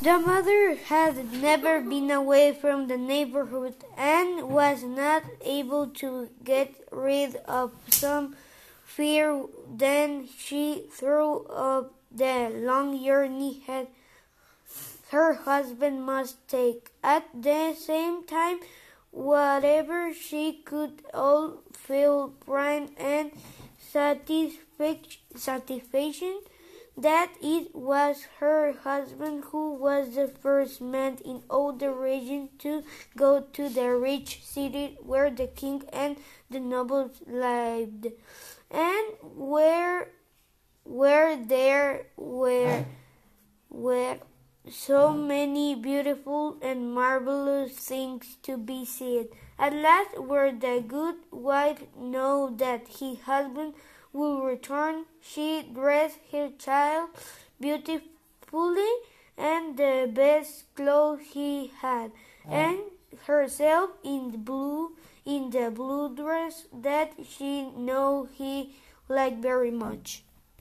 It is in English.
The mother had never been away from the neighborhood and was not able to get rid of some fear. Then she threw up the long journey had her husband must take. At the same time, whatever she could all feel pride and satisfaction that it was her husband who was the first man in all the region to go to the rich city where the king and the nobles lived, and where where there were were so many beautiful and marvelous things to be seen. At last, where the good wife knew that her husband would return, she dressed her child beautifully and the best clothes he had, and herself in the blue in the blue dress that she knew he liked very much.